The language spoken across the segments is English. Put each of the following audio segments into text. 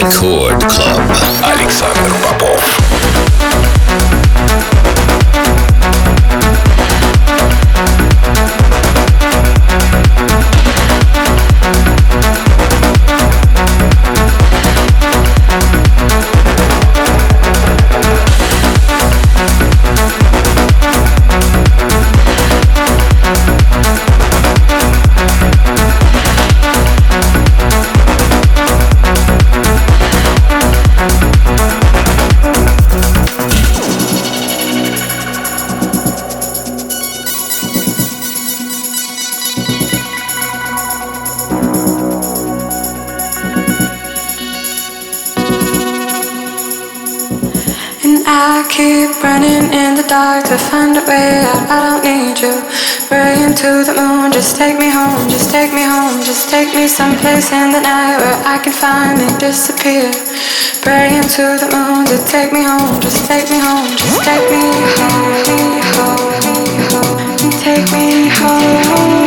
Рекорд Club Александр Попов. Someplace in the night where I can finally disappear. Praying to the moon to take me home, just take me home, just take me home, home, home, take me home,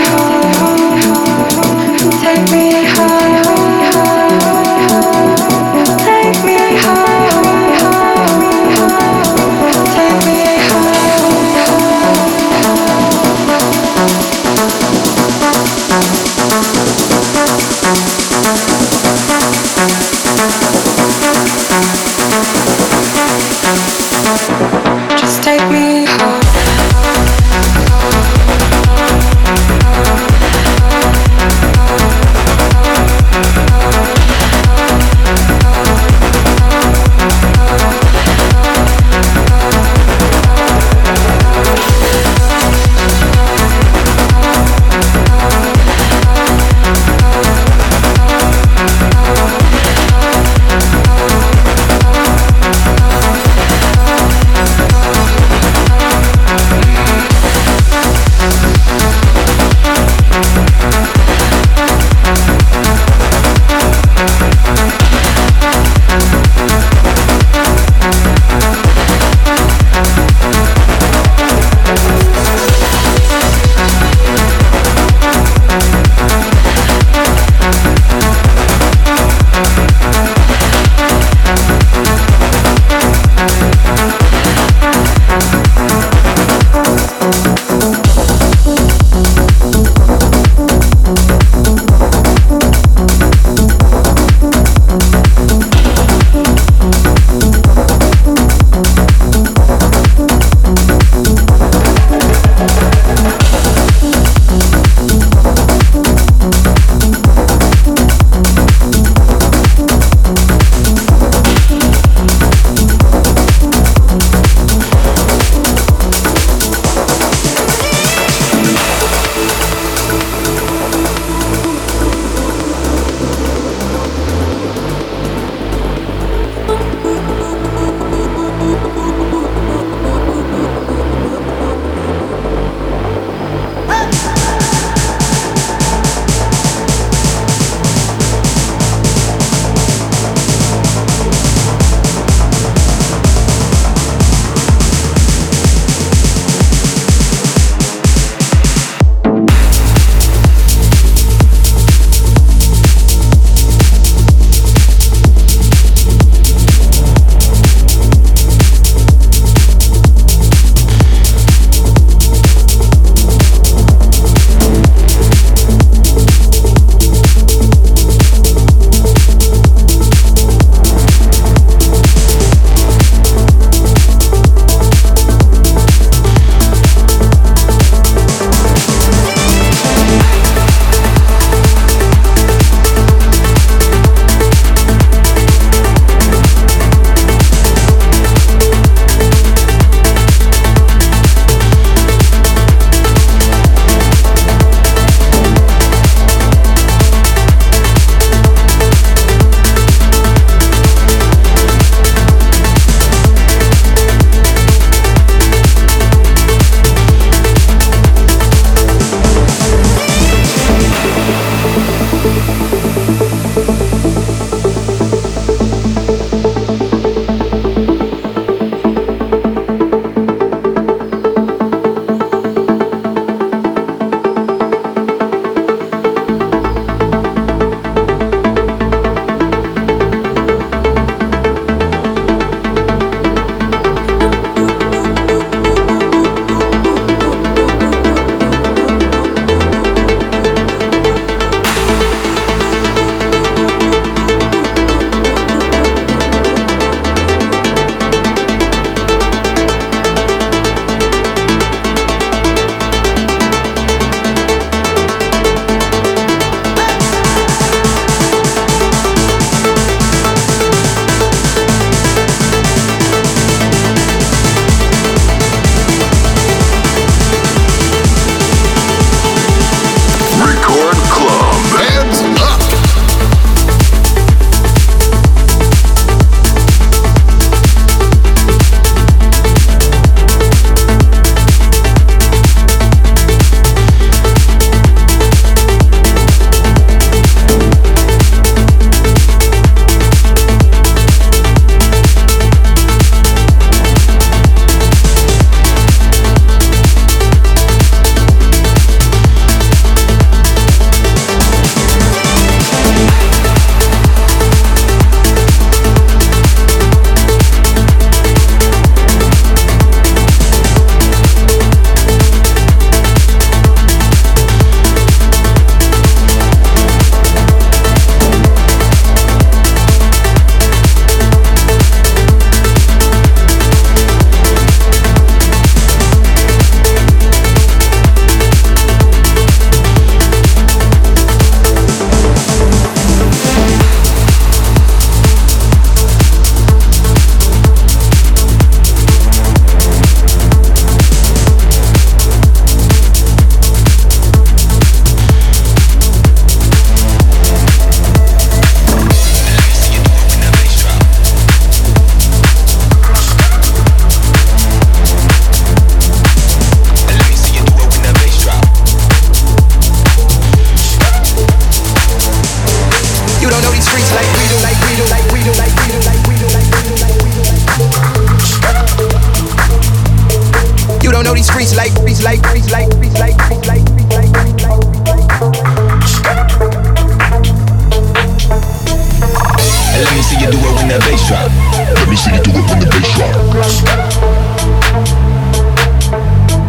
me see you do it when the bass drop.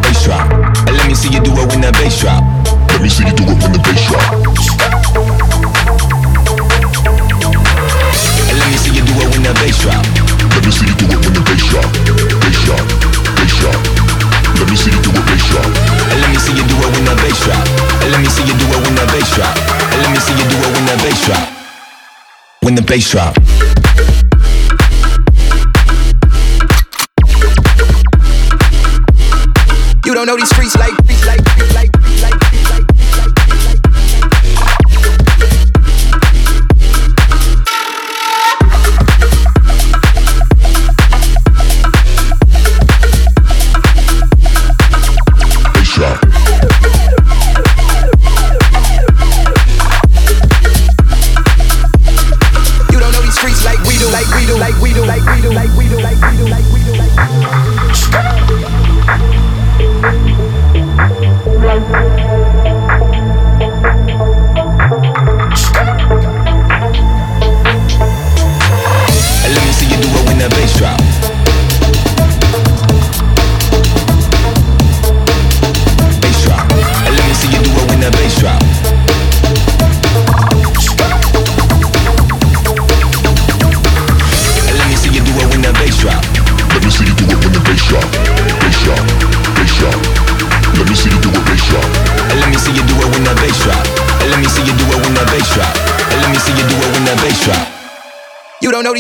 Bass drop. And let me see you do it when the bass drop. Let me see you do it when the bass drop. And let me see you do it when the bass drop. Let me see you do it when the bass drop. Bass drop. Bass drop. Let me see you do it bass drop. And let me see you do it when the bass drop. And let me see you do it when the bass drop. And let me see you do it when the bass drop. When the bass drop.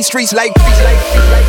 these streets like.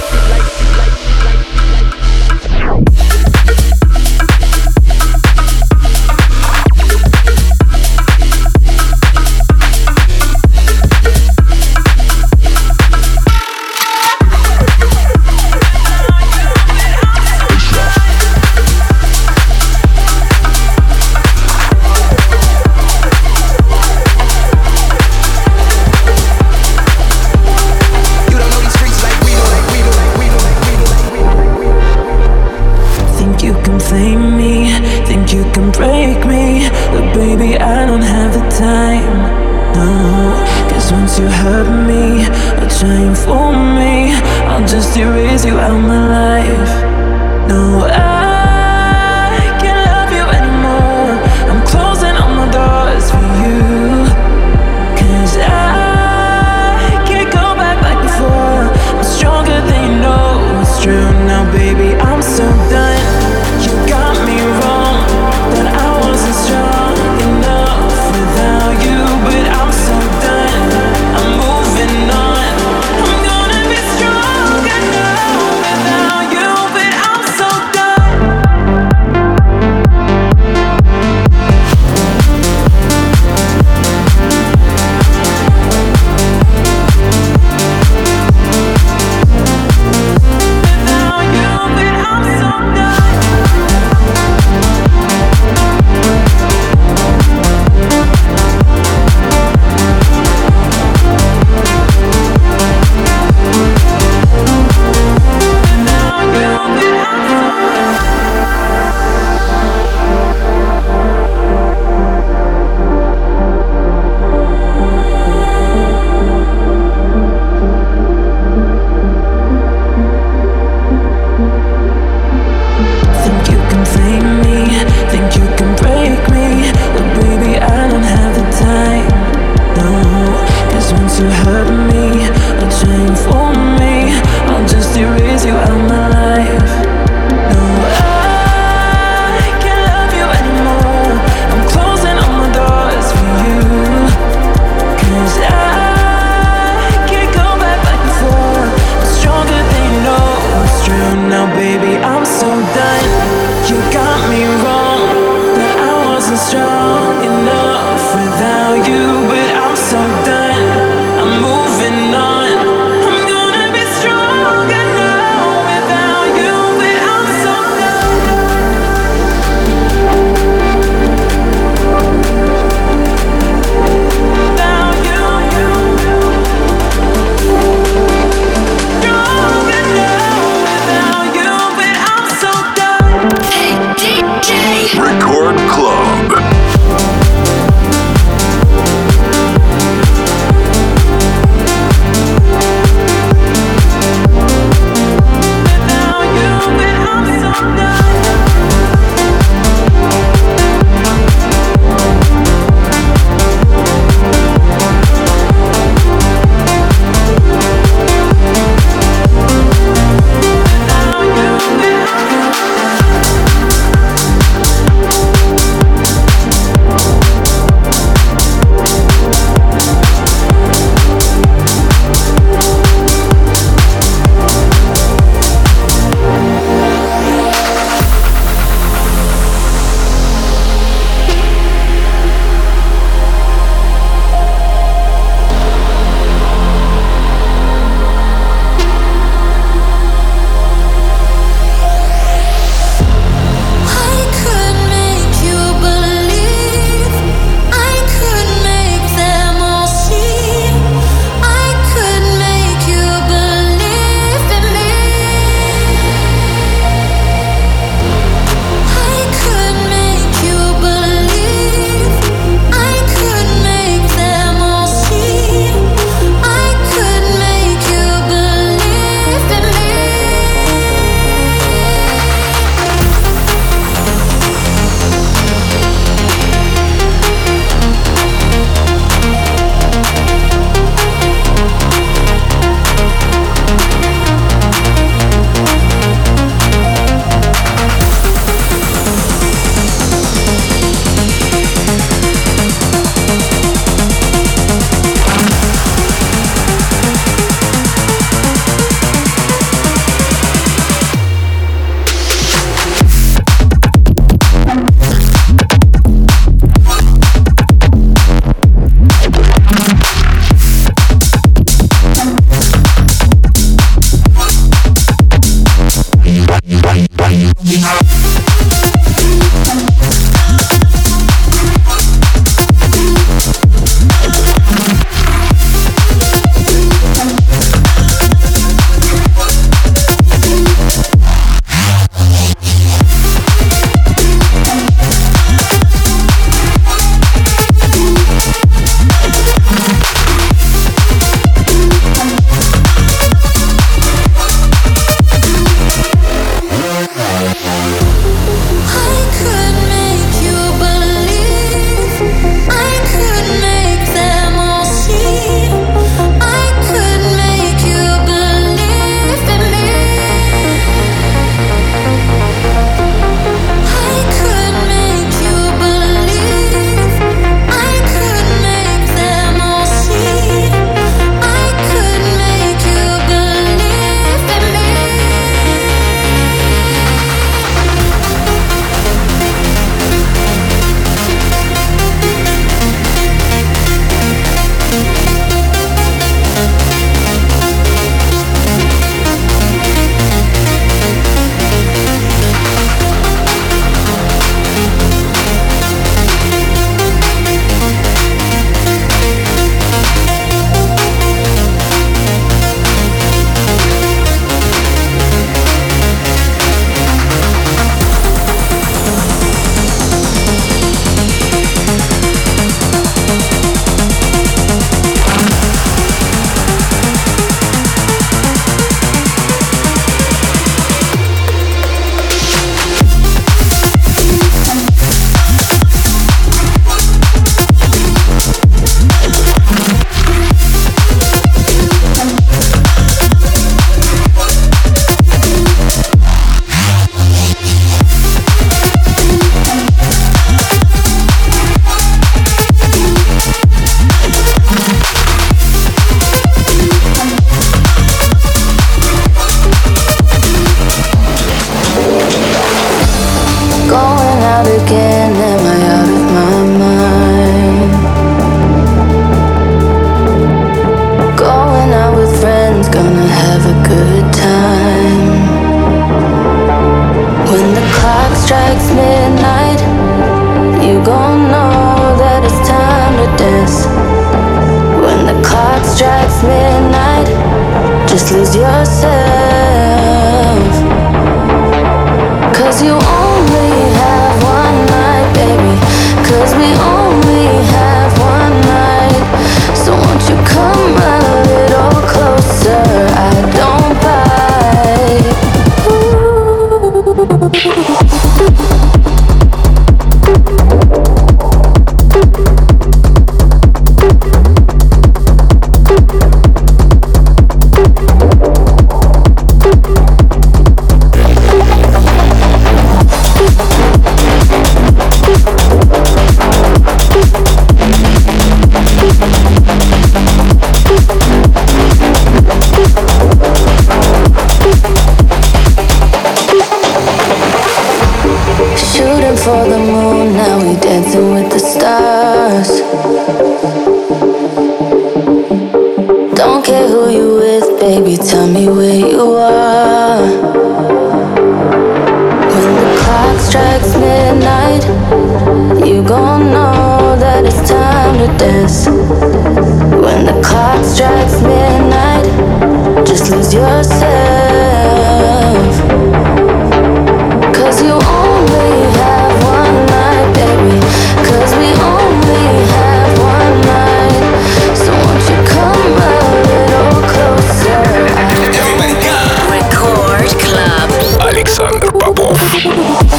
Thank you.